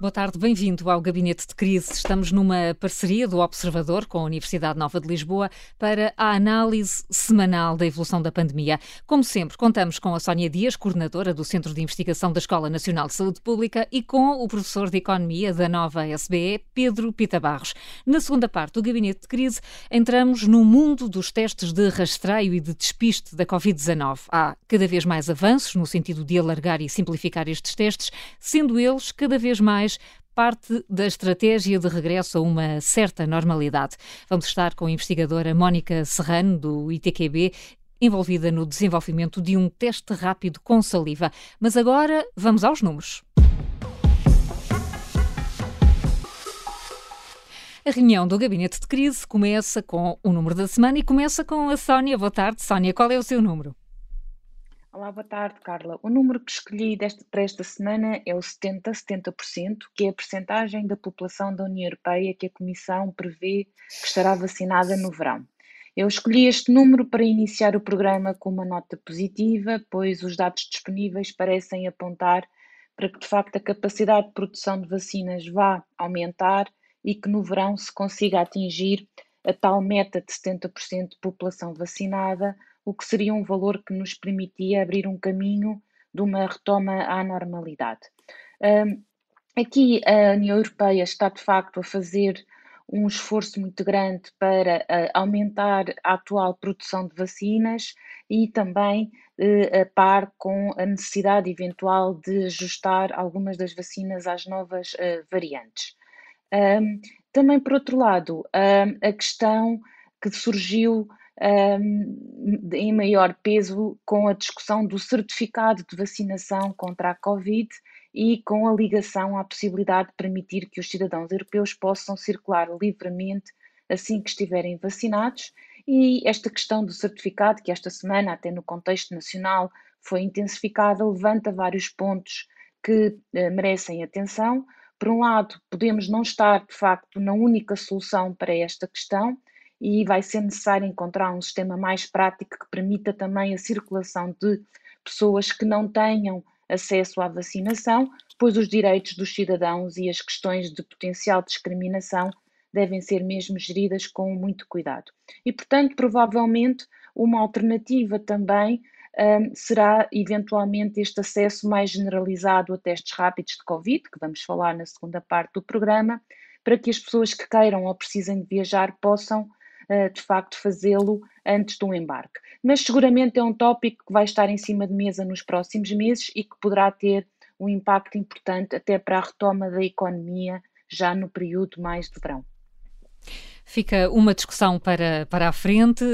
Boa tarde, bem-vindo ao Gabinete de Crise. Estamos numa parceria do Observador com a Universidade Nova de Lisboa para a análise semanal da evolução da pandemia. Como sempre, contamos com a Sónia Dias, coordenadora do Centro de Investigação da Escola Nacional de Saúde Pública, e com o professor de Economia da nova SBE, Pedro Pita Barros. Na segunda parte do Gabinete de Crise, entramos no mundo dos testes de rastreio e de despiste da Covid-19. Há cada vez mais avanços no sentido de alargar e simplificar estes testes, sendo eles cada vez mais parte da estratégia de regresso a uma certa normalidade. Vamos estar com a investigadora Mónica Serrano, do ITQB, envolvida no desenvolvimento de um teste rápido com saliva. Mas agora vamos aos números. A reunião do Gabinete de Crise começa com o número da semana e começa com a Sónia. Boa tarde, Sónia. Qual é o seu número? Olá, boa tarde, Carla. O número que escolhi para esta semana é o 70-70%, que é a percentagem da população da União Europeia que a Comissão prevê que estará vacinada no verão. Eu escolhi este número para iniciar o programa com uma nota positiva, pois os dados disponíveis parecem apontar para que, de facto, a capacidade de produção de vacinas vá aumentar e que no verão se consiga atingir a tal meta de 70% de população vacinada, o que seria um valor que nos permitia abrir um caminho de uma retoma à normalidade. aqui a União Europeia está de facto a fazer um esforço muito grande para uh, aumentar a atual produção de vacinas e também uh, a par com a necessidade eventual de ajustar algumas das vacinas às novas uh, variantes. Também, por outro lado, a questão que surgiu um, em maior peso com a discussão do certificado de vacinação contra a Covid e com a ligação à possibilidade de permitir que os cidadãos europeus possam circular livremente assim que estiverem vacinados. E esta questão do certificado, que esta semana, até no contexto nacional, foi intensificada, levanta vários pontos que uh, merecem atenção. Por um lado, podemos não estar, de facto, na única solução para esta questão, e vai ser necessário encontrar um sistema mais prático que permita também a circulação de pessoas que não tenham acesso à vacinação, pois os direitos dos cidadãos e as questões de potencial discriminação devem ser mesmo geridas com muito cuidado. E, portanto, provavelmente uma alternativa também um, será eventualmente este acesso mais generalizado a testes rápidos de Covid, que vamos falar na segunda parte do programa, para que as pessoas que queiram ou precisem de viajar possam de facto fazê-lo antes do embarque. Mas seguramente é um tópico que vai estar em cima de mesa nos próximos meses e que poderá ter um impacto importante até para a retoma da economia já no período mais de verão. Fica uma discussão para, para a frente.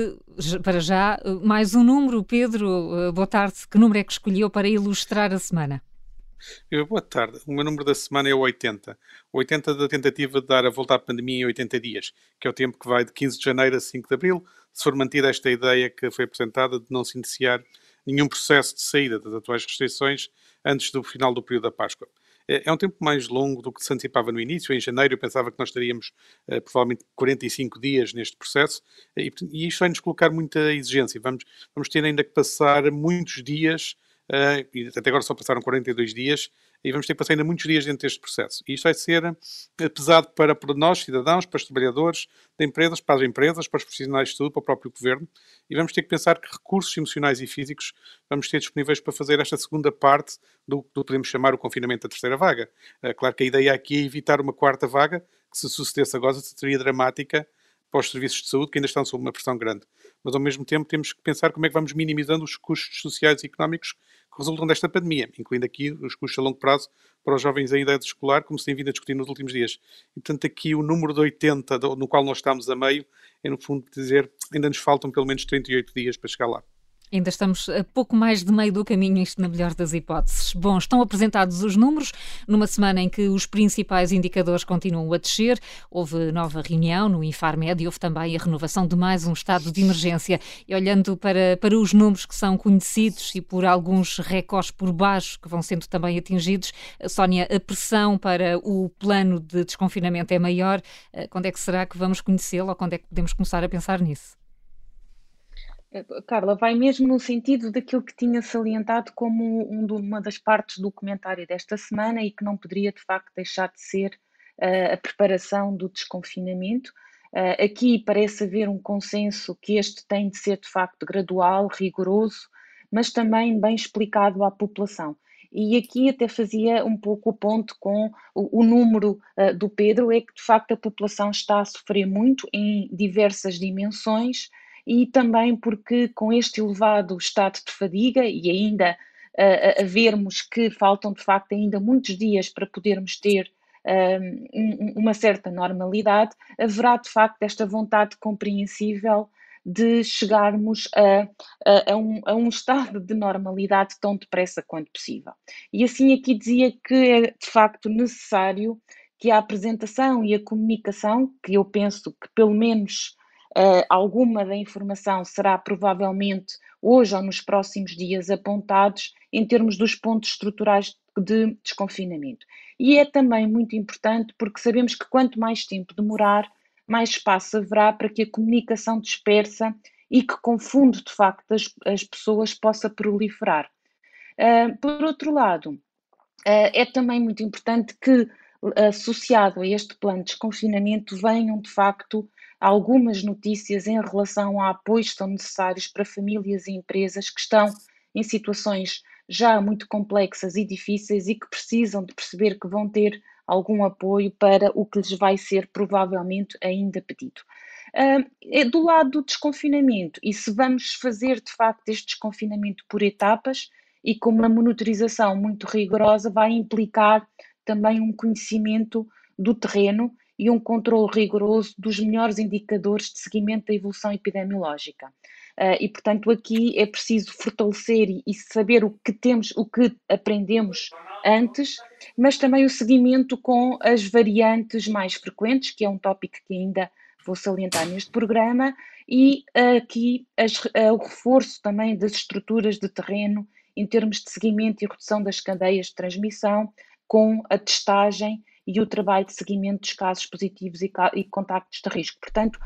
Para já, mais um número. Pedro, boa tarde. Que número é que escolheu para ilustrar a semana? Boa tarde. O meu número da semana é o 80. O 80 da tentativa de dar a volta à pandemia em 80 dias, que é o tempo que vai de 15 de janeiro a 5 de abril, se for mantida esta ideia que foi apresentada de não se iniciar nenhum processo de saída das atuais restrições antes do final do período da Páscoa. É, é um tempo mais longo do que se antecipava no início. Em janeiro eu pensava que nós estaríamos uh, provavelmente 45 dias neste processo e, e isto vai nos colocar muita exigência. Vamos, vamos ter ainda que passar muitos dias uh, e até agora só passaram 42 dias, e vamos ter que passar ainda muitos dias dentro deste processo. E isto vai ser uh, pesado para, para nós, cidadãos, para os trabalhadores de empresas, para as empresas, para os profissionais de saúde, para o próprio governo, e vamos ter que pensar que recursos emocionais e físicos vamos ter disponíveis para fazer esta segunda parte do que podemos chamar o confinamento da terceira vaga. Uh, claro que a ideia aqui é evitar uma quarta vaga, que se sucedesse agora seria dramática para os serviços de saúde que ainda estão sob uma pressão grande. Mas ao mesmo tempo temos que pensar como é que vamos minimizando os custos sociais e económicos que resultam desta pandemia, incluindo aqui os custos a longo prazo para os jovens em idade escolar, como se tem vindo a discutir nos últimos dias. E, portanto, aqui o número de 80, no qual nós estamos a meio, é, no fundo, dizer ainda nos faltam pelo menos 38 dias para chegar lá. Ainda estamos a pouco mais de meio do caminho, isto na melhor das hipóteses. Bom, estão apresentados os números numa semana em que os principais indicadores continuam a descer. Houve nova reunião no Infarmed e houve também a renovação de mais um estado de emergência. E olhando para, para os números que são conhecidos e por alguns recordes por baixo que vão sendo também atingidos, Sónia, a pressão para o plano de desconfinamento é maior. Eh, quando é que será que vamos conhecê-lo ou quando é que podemos começar a pensar nisso? Carla, vai mesmo no sentido daquilo que tinha salientado como um uma das partes do comentário desta semana e que não poderia de facto deixar de ser uh, a preparação do desconfinamento. Uh, aqui parece haver um consenso que este tem de ser de facto gradual, rigoroso, mas também bem explicado à população. E aqui até fazia um pouco o ponto com o, o número uh, do Pedro, é que de facto a população está a sofrer muito em diversas dimensões e também porque com este elevado estado de fadiga e ainda uh, a vermos que faltam de facto ainda muitos dias para podermos ter uh, uma certa normalidade, haverá de facto esta vontade compreensível de chegarmos a, a, a, um, a, um, estado de normalidade tão depressa quanto possível. E assim aqui dizia que é de facto necessário que a apresentação e a comunicação, que eu penso que pelo menos Uh, alguma da informação será provavelmente hoje ou nos próximos dias apontados em termos dos pontos estruturais de desconfinamento. E é também muito importante porque sabemos que quanto mais tempo demorar, mais espaço haverá para que a comunicação dispersa e que confunde de facto as, as pessoas possa proliferar. Uh, por outro lado, uh, é também muito importante que, associado a este plano de desconfinamento, venham de facto algumas notícias em relação a apoios que são necessários para famílias e empresas que estão em situações já muito complexas e difíceis e que precisam de perceber que vão ter algum apoio para o que lhes vai ser provavelmente ainda pedido. Uh, do lado do desconfinamento, e se vamos fazer de facto este desconfinamento por etapas e com uma monitorização muito rigorosa, vai implicar também um conhecimento do terreno e um controle rigoroso dos melhores indicadores de seguimento da evolução epidemiológica. Uh, e, portanto, aqui é preciso fortalecer e, e, saber o que temos, o que aprendemos antes, mas também o seguimento com as variantes mais frequentes, que é um tópico que ainda vou salientar neste programa, e uh, aqui as, uh, o reforço também das estruturas de terreno em termos de seguimento e redução das cadeias de transmissão, com a testagem e o trabalho de seguimento dos casos positivos e, e contactos de risco. Portanto,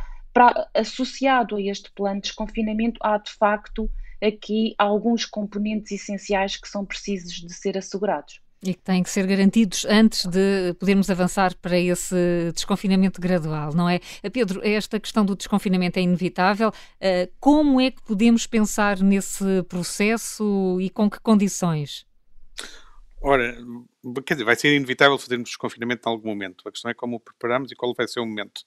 associado a este plano de desconfinamento, há de facto aqui alguns componentes essenciais que são precisos de ser assegurados. E que têm que ser garantidos antes de podermos avançar para esse desconfinamento gradual, não é? Pedro, esta questão do desconfinamento é inevitável. Eh, como é que podemos pensar nesse processo e com que condições? Ora, quer dizer, vai ser inevitável fazermos desconfinamento em algum momento. A questão é como o preparamos e qual vai ser o momento.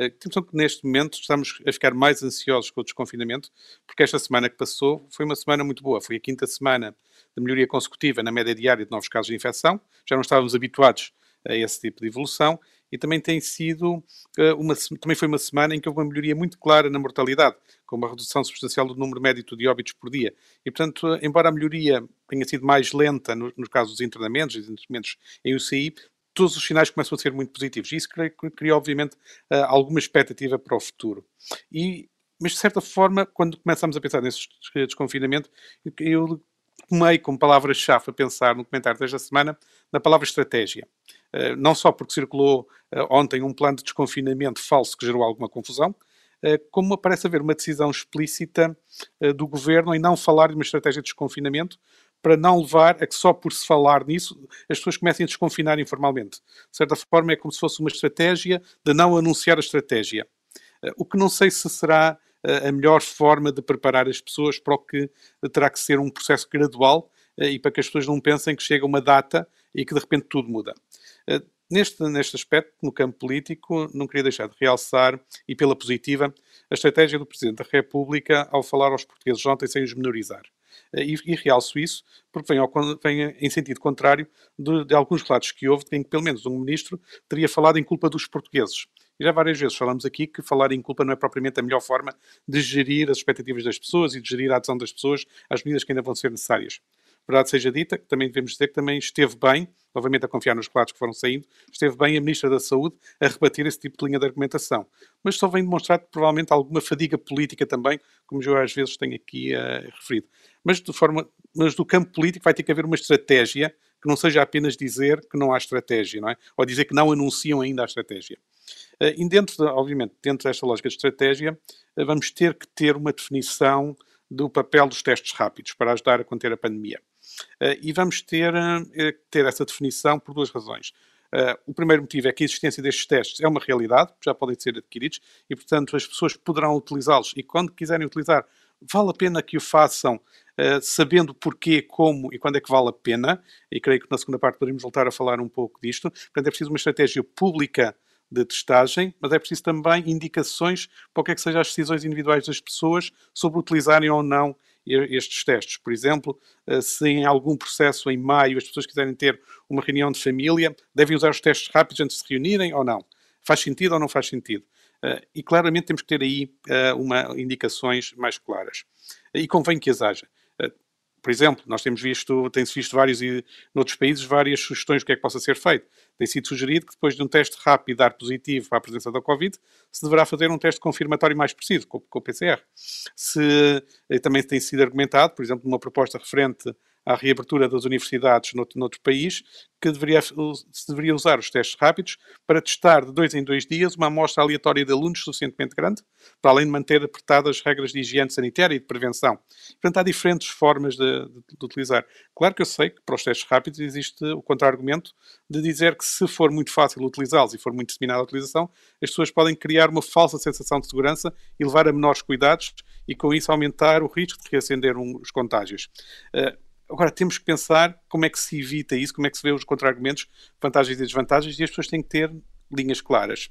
Uh, temos que neste momento estamos a ficar mais ansiosos com o desconfinamento, porque esta semana que passou foi uma semana muito boa. Foi a quinta semana de melhoria consecutiva na média diária de novos casos de infecção. Já não estávamos habituados a esse tipo de evolução e também tem sido uh, uma, também foi uma semana em que houve uma melhoria muito clara na mortalidade, com uma redução substancial do número médio de óbitos por dia. E, portanto, uh, embora a melhoria tenha sido mais lenta no, no caso dos internamentos, dos internamentos em UCI, todos os sinais começam a ser muito positivos. E isso cria, cria obviamente, uh, alguma expectativa para o futuro. E, mas, de certa forma, quando começamos a pensar nesse desconfinamento, eu tomei como palavra-chave a pensar no comentário desta semana na palavra estratégia. Eh, não só porque circulou eh, ontem um plano de desconfinamento falso que gerou alguma confusão, eh, como parece haver uma decisão explícita do governo em não falar de uma estratégia de desconfinamento, para não levar a que só por se falar nisso as pessoas comecem a desconfinar informalmente. De certa forma, é como se fosse uma estratégia de não anunciar a estratégia. O que não sei se será a melhor forma de preparar as pessoas para o que terá que ser um processo gradual e para que as pessoas não pensem que chega uma data e que de repente tudo muda. Eh, neste, neste aspecto, no campo político, não queria deixar de realçar, e pela positiva, a estratégia do Presidente da República ao falar aos portugueses ontem sem os menorizar. Eh, e, e realço isso porque vem, ao, vem em sentido contrário de, de, alguns relatos que houve em que pelo menos um ministro teria falado em culpa dos portugueses. E já várias vezes falamos aqui que falar em culpa não é propriamente a melhor forma de gerir as expectativas das pessoas e de gerir a adesão das pessoas às medidas que ainda vão ser necessárias verdade seja dita, também devemos dizer que também esteve bem, novamente a confiar nos relatos que foram saindo, esteve bem a Ministra da Saúde a rebater esse tipo de linha de argumentação. Mas só vem demonstrar provavelmente alguma fadiga política também, como eu às vezes tenho aqui uh, referido. Mas, de forma, mas do campo político vai ter que haver uma estratégia que não seja apenas dizer que não há estratégia, não é? Ou dizer que não anunciam ainda a estratégia. Uh, e dentro, de, obviamente, dentro desta lógica de estratégia, uh, vamos ter que ter uma definição do papel dos testes rápidos para ajudar a conter a pandemia. Uh, e vamos ter, uh, ter essa definição por duas razões. Uh, o primeiro motivo é que a existência destes testes é uma realidade, já podem ser adquiridos, e portanto as pessoas poderão utilizá-los e quando quiserem utilizar, vale a pena que o façam uh, sabendo porquê, como e quando é que vale a pena, e creio que na segunda parte poderemos voltar a falar um pouco disto. Portanto, é preciso uma estratégia pública de testagem, mas é preciso também indicações para o que é que sejam as decisões individuais das pessoas sobre utilizarem ou não estes testes. Por exemplo, eh, se em algum processo em maio as pessoas quiserem ter uma reunião de família, devem usar os testes rápidos antes de se reunirem ou não? Faz sentido ou não faz sentido? Eh, e claramente temos que ter aí eh, uma, indicações mais claras. E convém que as haja por exemplo, nós temos visto, tem-se visto vários, e noutros países, várias sugestões do que é que possa ser feito. Tem sido sugerido que depois de um teste rápido dar positivo para a presença da Covid, se deverá fazer um teste confirmatório mais preciso, com, com o PCR. Se, também tem sido argumentado, por exemplo, numa proposta referente à reabertura das universidades noutro, noutro país, que deveria, se deveria usar os testes rápidos para testar de dois em dois dias uma amostra aleatória de alunos suficientemente grande, para além de manter apertadas as regras de higiene sanitária e de prevenção. Portanto, há diferentes formas de, de, de utilizar. Claro que eu sei que para os testes rápidos existe o contra-argumento de dizer que se for muito fácil utilizá-los e for muito disseminada a utilização, as pessoas podem criar uma falsa sensação de segurança e levar a menores cuidados e com isso aumentar o risco de reacender um, os contágios. Uh, Agora, temos que pensar como é que se evita isso, como é que se vê os contra-argumentos, vantagens e desvantagens, e as pessoas têm que ter linhas claras.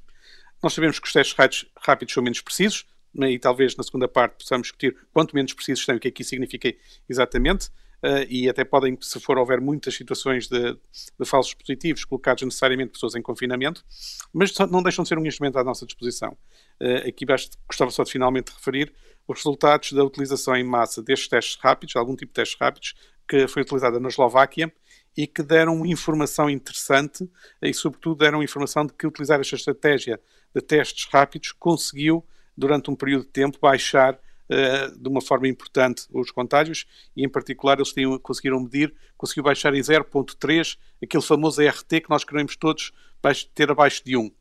Nós sabemos que os testes rápidos são menos precisos, né, e talvez na segunda parte possamos discutir quanto menos precisos são, o que é que isso significa exatamente, uh, e até podem, se for houver muitas situações de, de falsos positivos, colocados necessariamente pessoas em confinamento, mas não deixam de ser um instrumento à nossa disposição. Uh, aqui basta, gostava só de finalmente referir os resultados da utilização em massa destes testes rápidos, algum tipo de testes rápidos, que foi utilizada na Eslováquia e que deram informação interessante e, sobretudo, deram informação de que utilizar esta estratégia de testes rápidos conseguiu, durante um período de tempo, baixar uh, de uma forma importante os contágios e, em particular, eles tinham, conseguiram medir, conseguiu baixar em 0.3 aquele famoso RT que nós queremos todos ter abaixo de 1.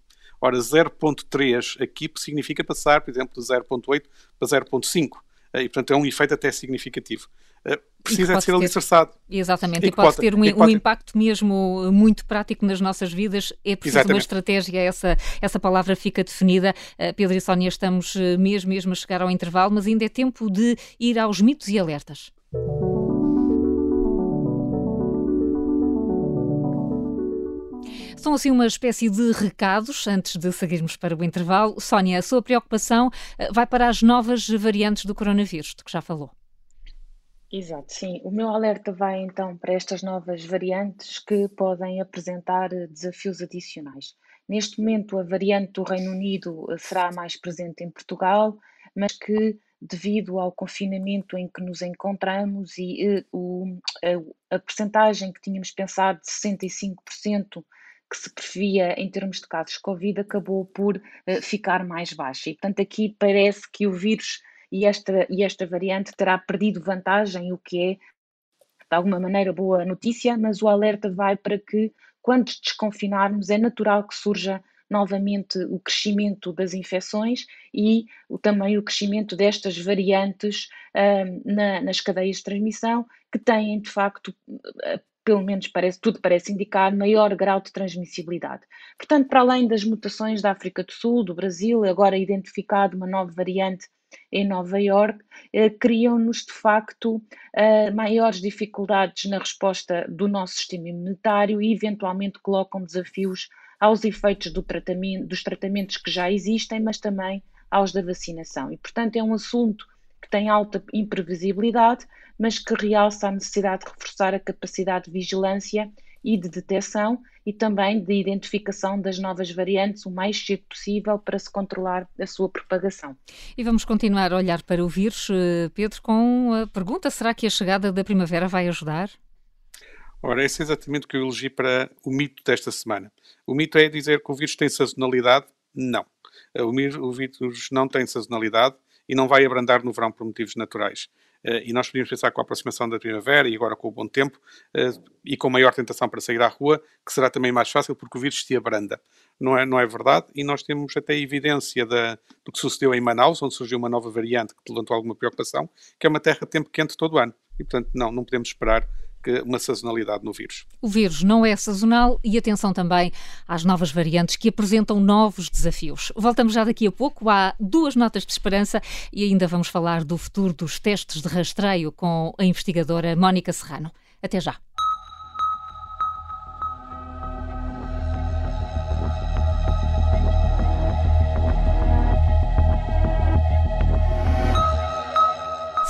Ora, 0.3 aqui significa passar, por exemplo, de 0.8 para 0.5. Eh, e, portanto, é um efeito até significativo. Eh, precisa de ser alicerçado. Exatamente, e, e pode, pode ter um, um impacto mesmo muito prático nas nossas vidas. É preciso exatamente. uma estratégia, essa, essa palavra fica definida. Uh, Pedro e Sónia, estamos mesmo, mesmo a chegar ao intervalo, mas ainda é tempo de ir aos mitos e alertas. São assim uma espécie de recados antes de seguirmos para o intervalo. Sónia, a sua preocupação vai para as novas variantes do coronavírus, de que já falou. Exato, sim. O meu alerta vai então para estas novas variantes que podem apresentar eh, desafios adicionais. Neste momento, a variante do Reino Unido eh, será mais presente em Portugal, mas que, devido ao confinamento em que nos encontramos e uh, o, a, a percentagem que tínhamos pensado de 65% que se previa em termos de casos de Covid acabou por ficar mais baixa. E, portanto, aqui parece que o vírus e esta, e esta variante terá perdido vantagem, o que é, de alguma maneira, boa notícia, mas o alerta vai para que, quando desconfinarmos, é natural que surja novamente o crescimento das infecções e o, também o crescimento destas variantes uh, na, nas cadeias de transmissão, que têm, de facto, uh, pelo menos parece, tudo parece indicar, maior grau de transmissibilidade. Portanto, para além das mutações da África do Sul, do Brasil, agora identificado uma nova variante em Nova Iorque, eh, criam-nos de facto eh, maiores dificuldades na resposta do nosso sistema imunitário e eventualmente colocam desafios aos efeitos do tratamento, dos tratamentos que já existem, mas também aos da vacinação. E, portanto, é um assunto que tem alta imprevisibilidade, mas que realça a necessidade de reforçar a capacidade de vigilância e de detecção e também de identificação das novas variantes o mais cedo possível para se controlar a sua propagação. E vamos continuar a olhar para o vírus, eh, Pedro, com a pergunta: será que a chegada da primavera vai ajudar? Ora, esse é exatamente o que eu elegi para o mito desta semana. O mito é dizer que o vírus tem sazonalidade? Não. O vírus não tem sazonalidade e não vai abrandar no verão por motivos naturais. E nós podíamos pensar com a aproximação da primavera e agora com o bom tempo e com maior tentação para sair à rua, que será também mais fácil porque o vírus se abranda. Não é, não é verdade e nós temos até evidência da, do que sucedeu em Manaus, onde surgiu uma nova variante que levantou alguma preocupação, que é uma terra de tempo quente todo o ano. E, portanto, não, não podemos esperar uma sazonalidade no vírus. O vírus não é sazonal e atenção também às novas variantes que apresentam novos desafios. Voltamos já daqui a pouco. Há duas notas de esperança e ainda vamos falar do futuro dos testes de rastreio com a investigadora Mónica Serrano. Até já.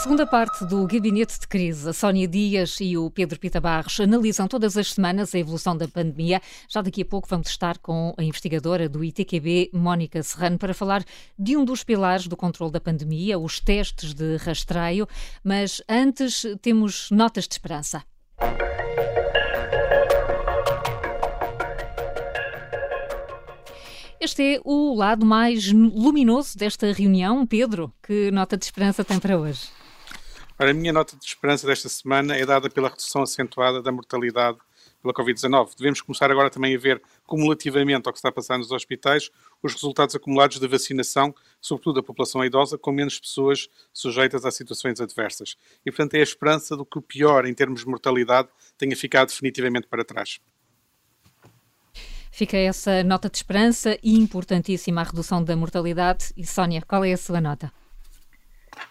Segunda parte do Gabinete de Crise, a Sónia Dias e o Pedro Pita Barros analisam todas as semanas a evolução da pandemia. Já daqui a pouco vamos estar com a investigadora do ITQB, Mónica Serrano, para falar de um dos pilares do controle da pandemia, os testes de rastreio. Mas antes temos notas de esperança. Este é o lado mais luminoso desta reunião. Pedro, que nota de esperança tem para hoje? Ora, a minha nota de esperança desta semana é dada pela redução acentuada da mortalidade pela Covid-19. Devemos começar agora também a ver, cumulativamente ao que está a passar nos hospitais, os resultados acumulados de vacinação, sobretudo da população idosa, com menos pessoas sujeitas a situações adversas. E, portanto, é a esperança do que o pior em termos de mortalidade tenha ficado definitivamente para trás. Fica essa nota de esperança e importantíssima a redução da mortalidade. E, Sónia, qual é a sua nota?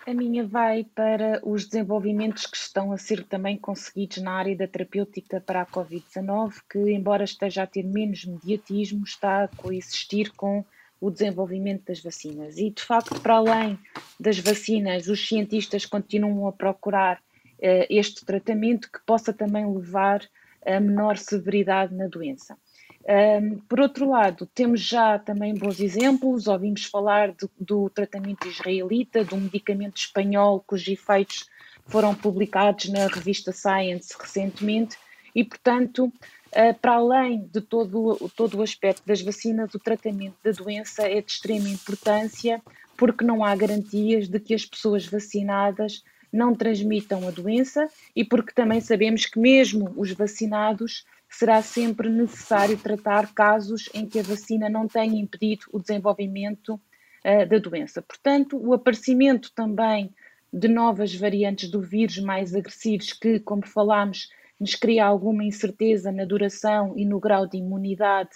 A minha vai para os desenvolvimentos que estão a ser também conseguidos na área da terapêutica para a Covid-19, que, embora esteja a ter menos mediatismo, está a coexistir com o desenvolvimento das vacinas. E, de facto, para além das vacinas, os cientistas continuam a procurar uh, este tratamento que possa também levar a menor severidade na doença. Um, por outro lado, temos já também bons exemplos, ouvimos falar de, do tratamento israelita, de um medicamento espanhol cujos efeitos foram publicados na revista Science recentemente, e, portanto, uh, para além de todo, todo o aspecto das vacinas, o tratamento da doença é de extrema importância, porque não há garantias de que as pessoas vacinadas não transmitam a doença e porque também sabemos que, mesmo os vacinados, será sempre necessário tratar casos em que a vacina não tenha impedido o desenvolvimento uh, da doença. Portanto, o aparecimento também de novas variantes do vírus mais agressivos, que, como falámos, nos cria alguma incerteza na duração e no grau de imunidade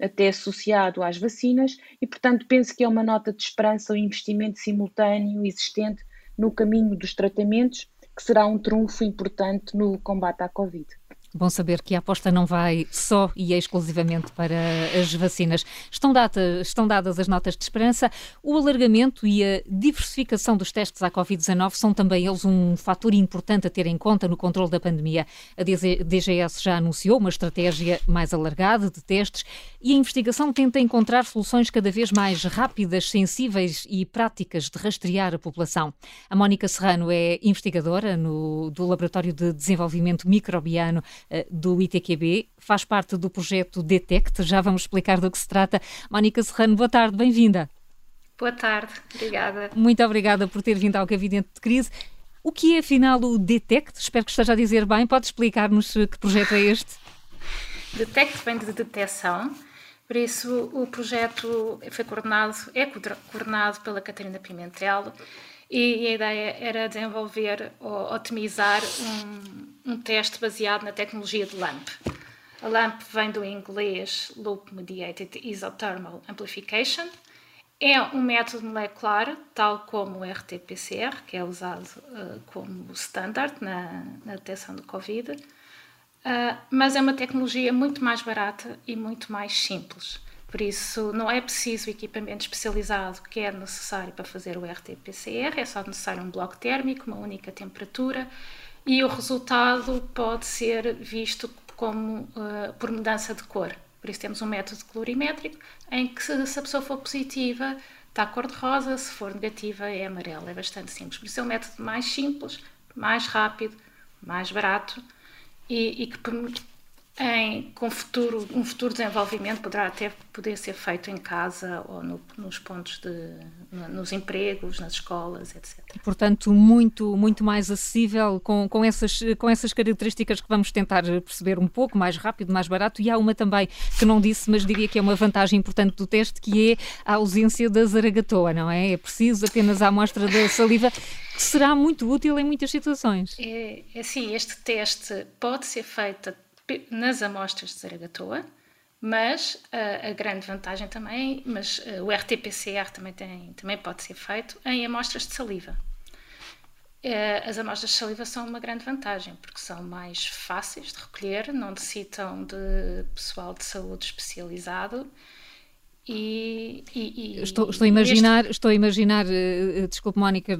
até associado às vacinas, e, portanto, penso que é uma nota de esperança o investimento simultâneo existente no caminho dos tratamentos, que será um trunfo importante no combate à Covid. Bom saber que a aposta não vai só e exclusivamente para as vacinas. Estão, data, estão dadas as notas de esperança. O alargamento e a diversificação dos testes à Covid-19 são também eles um fator importante a ter em conta no controle da pandemia. A DGS já anunciou uma estratégia mais alargada de testes e a investigação tenta encontrar soluções cada vez mais rápidas, sensíveis e práticas de rastrear a população. A Mónica Serrano é investigadora no, do Laboratório de Desenvolvimento Microbiano do ITQB, faz parte do projeto Detect, já vamos explicar do que se trata. Mónica Serrano, boa tarde, bem-vinda. Boa tarde, obrigada. Muito obrigada por ter vindo ao Gabinete de Crise. O que é afinal o Detect? Espero que esteja a dizer bem. Pode explicar-nos que projeto é este? Detect vem de detecção, por isso o projeto foi coordenado, é coordenado pela Catarina Pimentel e a ideia era desenvolver ou otimizar um, um teste baseado na tecnologia de LAMP. A LAMP vem do inglês Loop Mediated Isothermal Amplification. É um método molecular, tal como o RT-PCR, que é usado uh, como standard na, na detecção do Covid, uh, mas é uma tecnologia muito mais barata e muito mais simples. Por isso, não é preciso equipamento especializado que é necessário para fazer o RT-PCR, é só necessário um bloco térmico, uma única temperatura e o resultado pode ser visto como uh, por mudança de cor. Por isso, temos um método colorimétrico em que, se, se a pessoa for positiva, está cor-de-rosa, se for negativa, é amarelo. É bastante simples. Por isso, é um método mais simples, mais rápido, mais barato e, e que em, com futuro, um futuro desenvolvimento poderá até poder ser feito em casa ou no, nos pontos de nos empregos, nas escolas, etc. Portanto, muito muito mais acessível com, com essas com essas características que vamos tentar perceber um pouco mais rápido, mais barato. E há uma também que não disse, mas diria que é uma vantagem importante do teste, que é a ausência da zaragatoa, não é? É preciso apenas a amostra da saliva, que será muito útil em muitas situações. É, assim, este teste pode ser feito nas amostras de Zaragatoa, mas uh, a grande vantagem também, mas uh, o RT-PCR também, tem, também pode ser feito em amostras de saliva. Uh, as amostras de saliva são uma grande vantagem, porque são mais fáceis de recolher, não necessitam de pessoal de saúde especializado e, e, e, estou, estou, a imaginar, este... estou a imaginar, desculpe Mónica,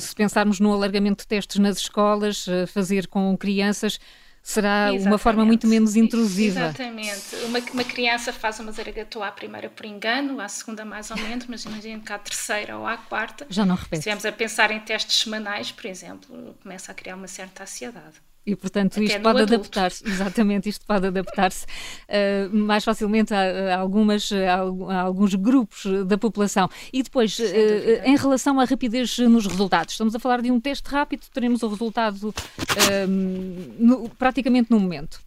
se pensarmos no alargamento de testes nas escolas, fazer com crianças, será Exatamente. uma forma muito menos intrusiva. Exatamente. Uma, uma criança faz uma zaragatua à primeira por engano, à segunda mais ou menos, mas imagina que à terceira ou à quarta. Já não repete. Se estivermos a pensar em testes semanais, por exemplo, começa a criar uma certa ansiedade. E, portanto, Até isto pode adaptar-se, exatamente, isto pode adaptar-se uh, mais facilmente a, a algumas, a, a, alguns grupos da população. E depois, uh, em relação à rapidez nos resultados, estamos a falar de um teste rápido, teremos o resultado uh, no, praticamente no momento.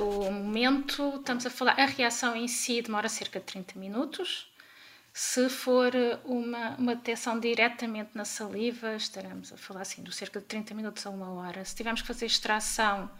o momento, estamos a falar, a reação em si demora cerca de 30 minutos. Se for uma, uma detecção diretamente na saliva, estaremos a falar assim de cerca de 30 minutos a uma hora. Se tivermos que fazer extração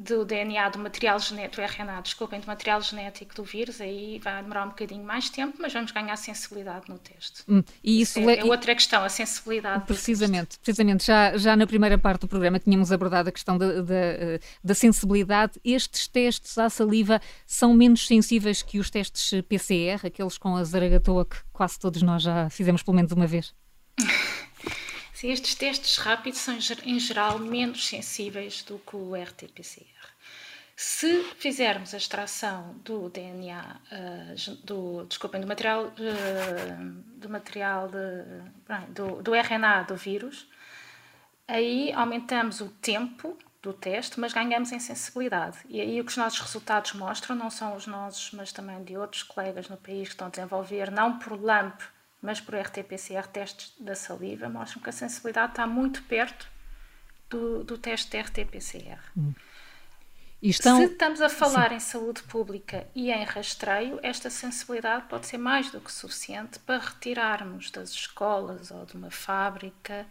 do DNA, do material genético, do RNA, desculpem, do material genético do vírus, aí vai demorar um bocadinho mais tempo, mas vamos ganhar sensibilidade no teste. Hum, e isso, é, é, outra questão, a sensibilidade. Precisamente, precisamente. Já, já na primeira parte do programa tínhamos abordado a questão da, da, da sensibilidade. Estes testes à saliva são menos sensíveis que os testes PCR, aqueles com a zaragatoa que quase todos nós já fizemos pelo menos uma vez? Sim, estes testes rápidos são, em geral, menos sensíveis do que o RT-PCR. Se fizermos a extração do DNA, eh, do, desculpem, do material, uh, do, material de, do, do RNA do vírus, aí aumentamos o tempo do teste, mas ganhamos em sensibilidade. E aí o que os nossos resultados mostram, não são os nossos, mas também de outros colegas no país que estão a desenvolver, não por LAMP, mas por RT-PCR, testes da saliva, mostram que a sensibilidade está muito perto do, do teste de RT-PCR. Hum. Estão... Se estamos a falar Sim. em saúde pública e em rastreio, esta sensibilidade pode ser mais do que suficiente para retirarmos das escolas ou de uma fábrica,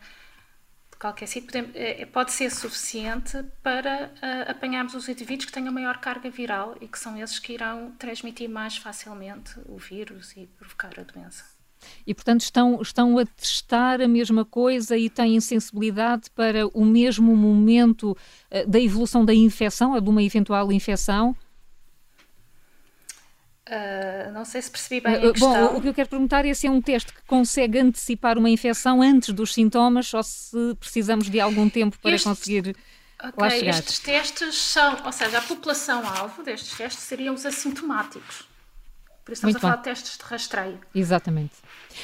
de qualquer sítio, eh, pode ser suficiente para uh, apanharmos os indivíduos que tenham maior carga viral e que são esses que irão transmitir mais facilmente o vírus e provocar a doença. E, portanto, estão, estão a testar a mesma coisa e têm sensibilidade para o mesmo momento uh, da evolução da infecção, ou de uma eventual infecção? Uh, não sei se percebi bem a uh, Bom, o que eu quero perguntar é se é um teste que consegue antecipar uma infecção antes dos sintomas ou se precisamos de algum tempo para este... conseguir chegar. Estes testes são, ou seja, a população-alvo destes testes seriam os assintomáticos. Por isso estamos Muito a falar de testes de rastreio. Exatamente.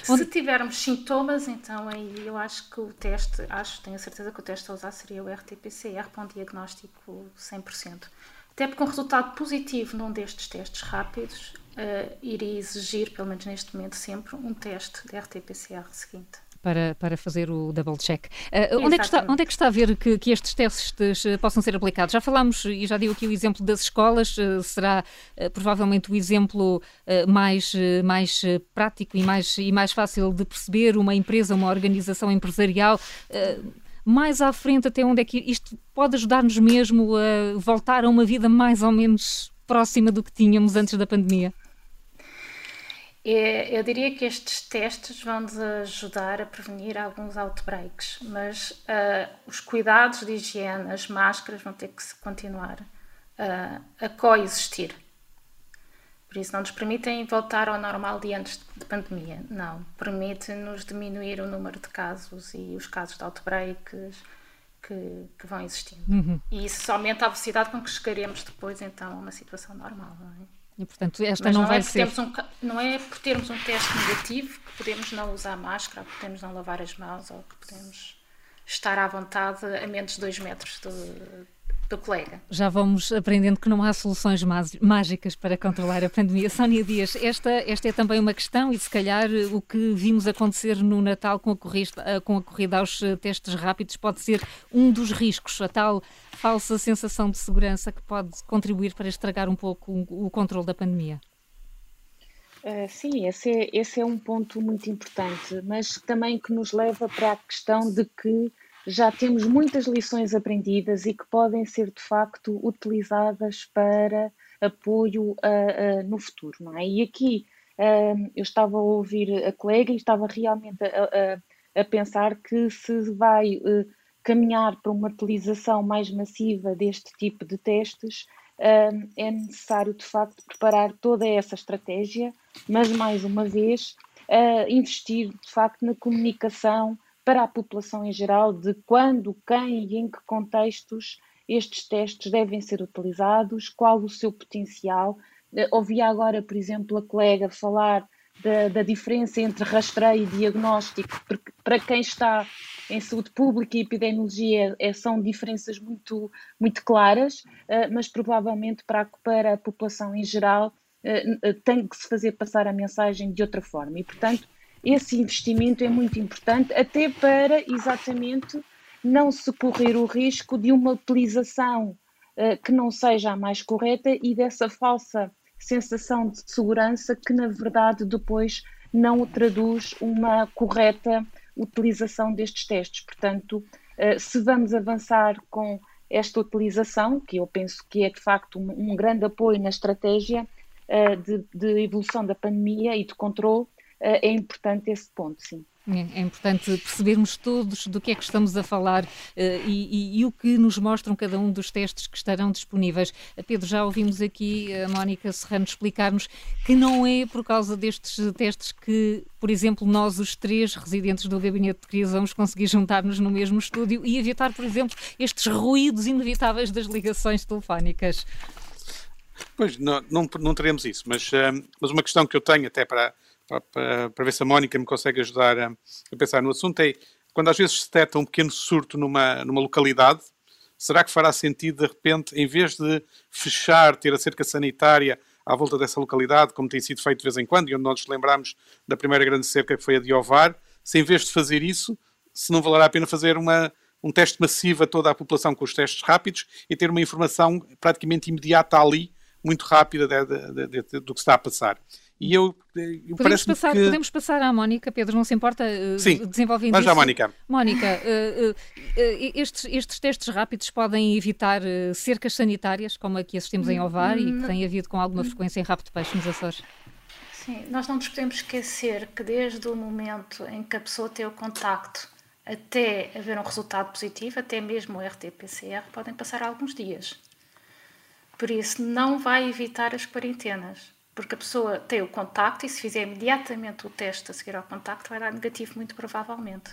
Se Onde... tivermos sintomas, então aí eu acho que o teste, acho, tenho a certeza que o teste a usar seria o RT-PCR para um diagnóstico 100%. Até porque um resultado positivo num destes testes rápidos uh, iria exigir, pelo menos neste momento, sempre um teste de RT-PCR seguinte para, para fazer o double check. Uh, onde, é que está, onde é que está a ver que, que estes testes uh, possam ser aplicados? Já falámos e já deu aqui o exemplo das escolas, uh, será provavelmente o exemplo mais, mais prático e mais, e mais fácil de perceber uma empresa, uma organização empresarial mais à frente até onde é que isto pode ajudar-nos mesmo a voltar a uma vida mais ou menos próxima do que tínhamos antes da pandemia? É, eu diria que estes testes vão-nos ajudar a prevenir alguns outbreaks, mas uh, os cuidados de higiene, as máscaras vão ter que continuar uh, a coexistir. Por isso, não nos permitem voltar ao normal de antes de pandemia. Não. Permite-nos diminuir o número de casos e os casos de outbreaks que, que vão existindo. Uhum. E isso aumenta a velocidade com que chegaremos depois, então, a uma situação normal. Não é? E, portanto, esta Mas não, não vai é ser. Um, não é por termos um teste negativo que podemos não usar máscara, que podemos não lavar as mãos ou que podemos estar à vontade a menos de 2 metros de, do colega. Já vamos aprendendo que não há soluções mágicas para controlar a pandemia. Sónia Dias, esta, esta é também uma questão e se calhar o que vimos acontecer no Natal com a corrida, com a corrida aos testes rápidos pode ser um dos riscos, a tal falsa sensação de segurança que pode contribuir para estragar um pouco o, o controle da pandemia. Uh, sim, esse é, esse é um ponto muito importante, mas também que nos leva para a questão de que já temos muitas lições aprendidas e que podem ser de facto utilizadas para apoio uh, uh, no futuro, não é? E aqui uh, eu estava a ouvir a colega e estava realmente a, a, pensar que se vai caminhar para uma utilização mais massiva deste tipo de testes, é necessário de facto preparar toda essa estratégia, mas mais uma vez investir de facto na comunicação para a população em geral de quando, quem e em que contextos estes testes devem ser utilizados, qual o seu potencial. Eh, ouvi agora, por exemplo, a colega falar da, da, diferença entre rastreio e diagnóstico, porque para quem está em saúde pública e epidemiologia é, são diferenças muito, muito claras, eh, mas provavelmente para, para a população em geral tem que se fazer passar a mensagem de outra forma. E, portanto, esse investimento é muito importante, até para exatamente não se correr o risco de uma utilização uh, que não seja a mais correta e dessa falsa sensação de segurança que, na verdade, depois não traduz uma correta utilização destes testes. Portanto, uh, se vamos avançar com esta utilização, que eu penso que é de facto um, um grande apoio na estratégia uh, de, de evolução da pandemia e de controle, é importante esse ponto, sim. É, é importante percebermos todos do que é que estamos a falar uh, e, e, e, o que nos mostram cada um dos testes que estarão disponíveis. Pedro, já ouvimos aqui a Mónica Serrano explicar-nos que não é por causa destes testes que, por exemplo, nós, os três residentes do Gabinete de Crise, vamos conseguir juntar-nos no mesmo estúdio e evitar, por exemplo, estes ruídos inevitáveis das ligações telefónicas. Pois, não, não, não teremos isso, mas, uh, mas uma questão que eu tenho até para para, ver se a Mónica me consegue ajudar a, a, pensar no assunto, é quando às vezes se detecta um pequeno surto numa, numa localidade, será que fará sentido, de repente, em vez de fechar, ter a cerca sanitária à volta dessa localidade, como tem sido feito de vez em quando, e onde nós nos lembramos da primeira grande cerca que foi a de Ovar, se em vez de fazer isso, se não valerá a pena fazer uma, um teste massivo a toda a população com os testes rápidos e ter uma informação praticamente imediata ali, muito rápida de, de, de, do que está a passar. E eu, eu podemos, passar, que... podemos passar à Mónica, Pedro, não se importa uh, Sim, desenvolvendo mas à Mónica. Mónica, uh, uh, estes, estes testes rápidos podem evitar cercas sanitárias, como a que assistimos em Ovar e que hum, tem havido com alguma frequência em de Peixe nos Açores? Sim, nós não nos podemos esquecer que desde o momento em que a pessoa tem o contacto até haver um resultado positivo, até mesmo o RT-PCR, podem passar alguns dias. Por isso, não vai evitar as quarentenas porque a pessoa tem o contacto e se fizer imediatamente o teste a seguir ao contacto vai dar negativo muito provavelmente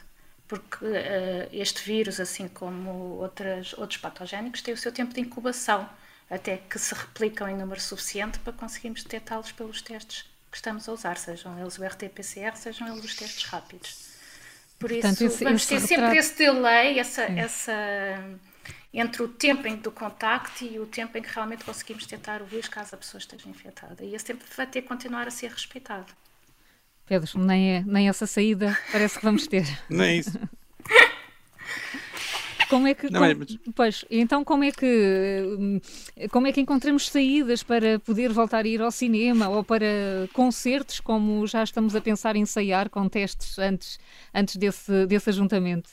porque uh, este vírus, assim como outras, outros patogénicos, tem o seu tempo de incubação até que se replicam em número suficiente para conseguirmos detectá-los pelos testes que estamos a usar, sejam eles o RT-PCR, sejam eles os testes rápidos. Por isso, Portanto, esse, vamos esse ter retrato... sempre esse delay, essa, essa entre o tempo em do contacto e o tempo em que realmente conseguimos tentar o vírus caso a pessoa esteja infectada. E esse tempo vai ter que continuar a ser respeitado. Pedro, nem, é, nem essa saída parece que vamos ter. nem isso. Como é que, não, como, mas... pois, então como é que como é que encontramos saídas para poder voltar a ir ao cinema ou para concertos, como já estamos a pensar em ensaiar com testes antes, antes desse, desse ajuntamento?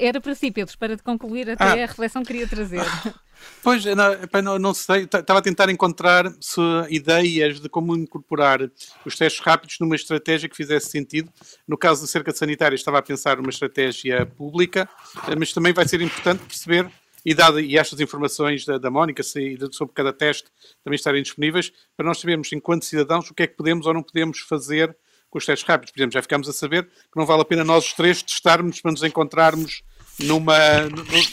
Era para si, Pedro, para concluir até ah. a reflexão que queria trazer. Pois, não, não, não sei, estava a tentar encontrar ideias de como incorporar os testes rápidos numa estratégia que fizesse sentido. No caso da cerca sanitária, estava a pensar numa estratégia pública, mas também vai ser importante perceber, e, dado, e estas informações da, da Mónica sobre cada teste também estarem disponíveis, para nós sabermos, enquanto cidadãos, o que é que podemos ou não podemos fazer com os testes rápidos. Por exemplo, já ficamos a saber que não vale a pena nós os três testarmos para nos encontrarmos numa,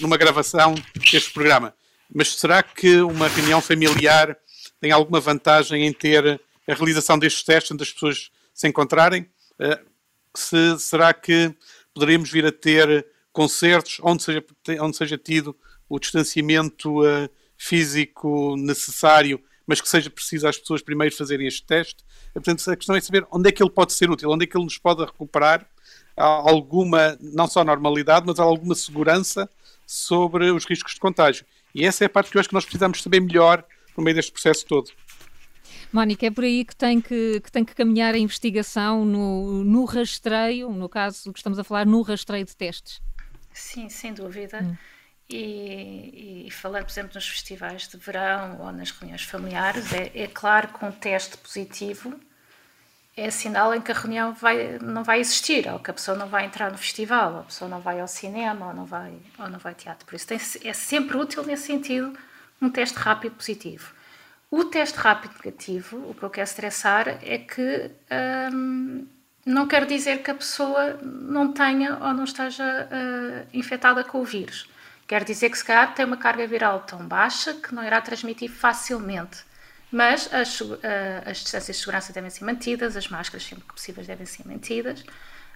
numa gravação deste programa. Mas será que uma reunião familiar tem alguma vantagem em ter a realização destes testes onde as pessoas se encontrarem? Uh, se, será que poderíamos vir a ter concertos, onde seja, onde seja tido o distanciamento uh, físico necessário, mas que seja preciso às pessoas primeiro fazerem este teste. Portanto, a questão é saber onde é que ele pode ser útil, onde é que ele nos pode recuperar alguma, não só normalidade, mas alguma segurança sobre os riscos de contágio. E essa é a parte que eu acho que nós precisamos saber melhor no meio deste processo todo. Mónica, é por aí que tem que, que tem que caminhar a investigação no, no rastreio, no caso que estamos a falar, no rastreio de testes. Sim, sem dúvida. Hum. E, e, falando, por exemplo, nos festivais de verão ou nas reuniões familiares, é, é claro que um teste positivo é sinal em que a reunião vai, não vai existir, ou que a pessoa não vai entrar no festival, ou a pessoa não vai ao cinema, ou não vai, ou não vai ao teatro. Por isso tem, é sempre útil nesse sentido um teste rápido positivo. O teste rápido negativo, o que eu quero estressar é que hum, não quer dizer que a pessoa não tenha ou não esteja uh, infectada com o vírus. Quer dizer que se calhar tem uma carga viral tão baixa que não irá transmitir facilmente. Mas as, uh, as distâncias de segurança devem ser mantidas, as máscaras sempre que possíveis devem ser mantidas.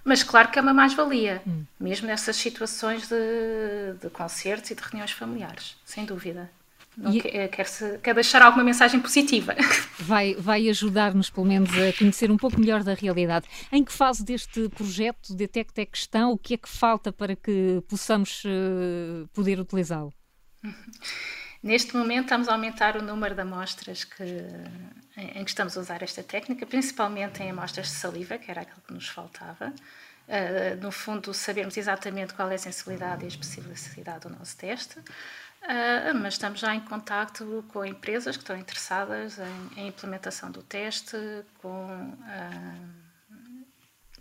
Mas claro que é uma mais-valia, hum. mesmo nessas situações de, de concertos e de reuniões familiares, sem dúvida. E... quer, quer, quer deixar alguma mensagem positiva. Vai, vai ajudar-nos, pelo menos, a conhecer um pouco melhor da realidade. Em que fase deste projeto Detecta é questão? O que é que falta para que possamos uh, poder utilizá-lo? Neste momento estamos a aumentar o número de amostras que, em, que estamos a usar esta técnica, principalmente em amostras de saliva, que era aquilo que nos faltava. Uh, no fundo, sabermos exatamente qual é a sensibilidade e a especificidade do nosso teste. Uh, mas estamos já em contato com empresas que estão interessadas em, em implementação do teste, com, uh,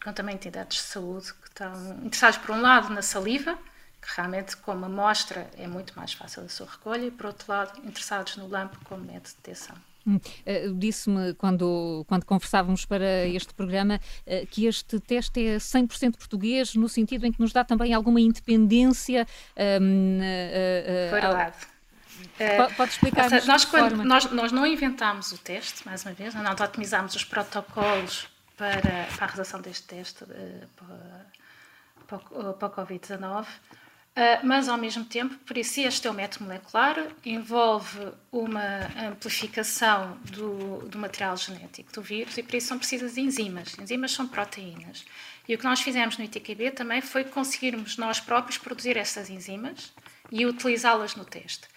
com também entidades de saúde que estão interessadas, por um lado, na saliva, que realmente, como amostra, é muito mais fácil a sua recolha, e, por outro lado, interessados no LAMP como método de detecção. Hum, uh, Disse-me quando, quando conversávamos para este programa uh, que este teste é 100% português, no sentido em que nos dá também alguma independência. Um, uh, Verdade. Pode explicar seja, nós, quando, nós, nós não inventámos o teste, mais uma vez, nós otimizámos os protocolos para, para a realização deste teste para, para, para o Covid-19. Uh, mas ao mesmo tempo, por isso este é o método molecular, envolve uma amplificação do, do, material genético do vírus e por isso são precisas enzimas. Enzimas são proteínas. E o que nós fizemos no ITQB também foi conseguirmos nós próprios produzir essas enzimas e utilizá-las no teste.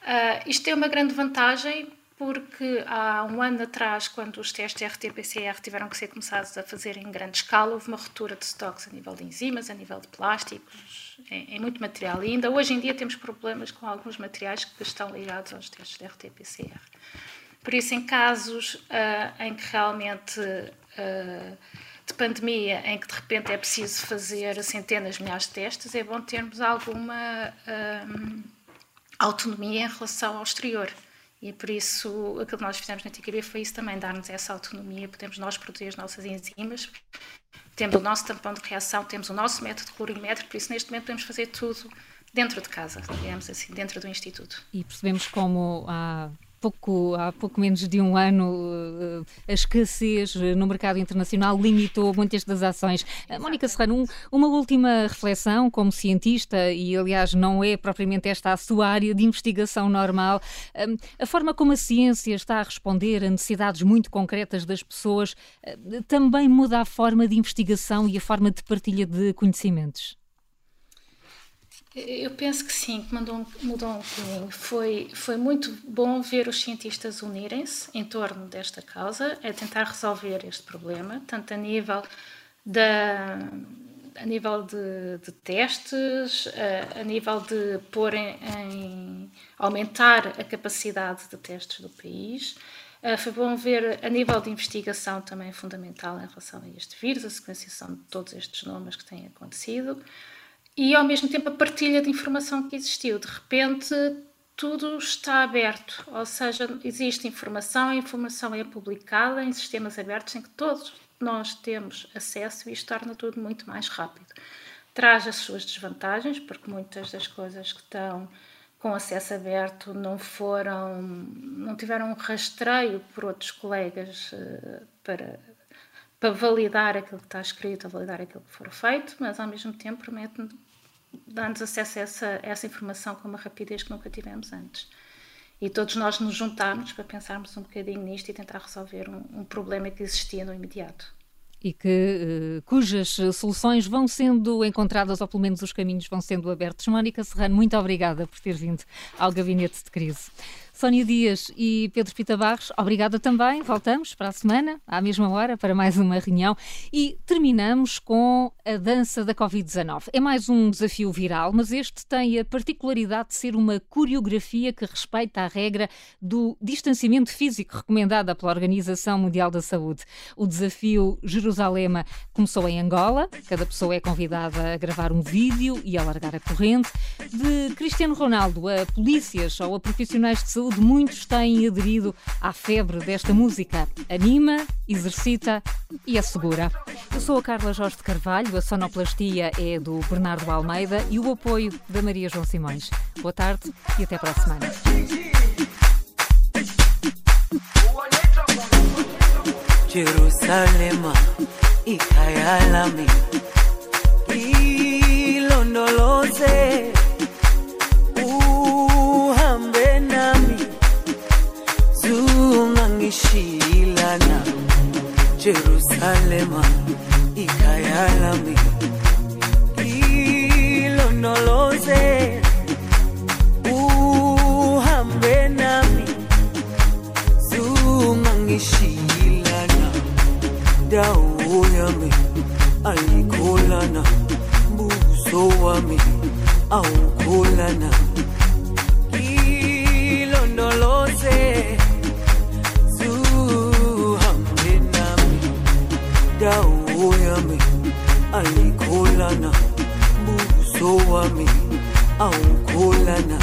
Uh, isto tem uma grande vantagem porque há um ano atrás, quando os testes RT-PCR tiveram que ser começados a fazer em grande escala, houve uma ruptura de estoques a nível de enzimas, a nível de plásticos, em, em, muito material. E ainda hoje em dia temos problemas com alguns materiais que estão ligados aos testes de RT-PCR. Por isso, em casos uh, em que realmente uh, de pandemia, em que de repente é preciso fazer centenas, milhares de testes, é bom termos alguma uh, autonomia em relação ao exterior. E por isso, aquilo que nós fizemos na TQB foi isso também, dar-nos essa autonomia, podemos nós produzir as nossas enzimas, temos o nosso tampão de reação, temos o nosso método colorimétrico, por isso neste momento podemos fazer tudo dentro de casa, digamos assim, dentro do Instituto. E percebemos como há pouco, há pouco menos de um ano, eh, a escassez no mercado internacional limitou muitas das ações. Exatamente. Mónica Serrano, um, uma última reflexão como cientista, e aliás não é propriamente esta a sua área de investigação normal, hum, a forma como a ciência está a responder a necessidades muito concretas das pessoas eh, também muda a forma de investigação e a forma de partilha de conhecimentos? Eu penso que sim, que mudou, mudou um bocadinho. Foi, foi muito bom ver os cientistas unirem-se em torno desta causa, a tentar resolver este problema, tanto a nível da, a nível de, de testes, a, a, nível de pôr em, em, aumentar a capacidade de testes do país. Uh, foi bom ver a nível de investigação também fundamental em relação a este vírus, a sequenciação de todos estes nomes que têm acontecido e ao mesmo tempo a partilha de informação que existiu. De repente, tudo está aberto, ou seja, existe informação, a informação é publicada em sistemas abertos em que todos nós temos acesso e isto torna tudo muito mais rápido. Traz as suas desvantagens, porque muitas das coisas que estão com acesso aberto não foram, não tiveram um rastreio por outros colegas uh, para, para validar aquilo que está escrito, validar aquilo que for feito, mas ao mesmo tempo permite dá-nos acesso a essa, a essa informação com uma rapidez que nunca tivemos antes. E todos nós nos juntarmos para pensarmos um bocadinho nisto e tentar resolver um, um problema que existia no imediato e que, uh, cujas soluções vão sendo encontradas, ou pelo menos os caminhos vão sendo abertos. Mónica Serrano, muito obrigada por ter vindo ao Gabinete de Crise. Sónia Dias e Pedro Pita Barros, obrigada também. Voltamos para a semana, à mesma hora, para mais uma reunião. E terminamos com a dança da Covid-19. É mais um desafio viral, mas este tem a particularidade de ser uma coreografia que respeita a regra do distanciamento físico recomendada pela Organização Mundial da Saúde. O desafio Jerusalema começou em Angola. Cada pessoa é convidada a gravar um vídeo e a largar a corrente. De Cristiano Ronaldo a polícias ou a profissionais de saúde saúde, muitos têm aderido à febre desta música. Anima, exercita e assegura. Eu sou a Carla Jorge de Carvalho, a sonoplastia é do Bernardo Almeida e o apoio da Maria João Simões. Boa tarde e até para a semana. Shilana, Jerusalem, Ikayalami, Ilonoloze, uhambe nami, zungangishilana, dawo yami, ayikholana, buso wami, awukholana. Wami awukholana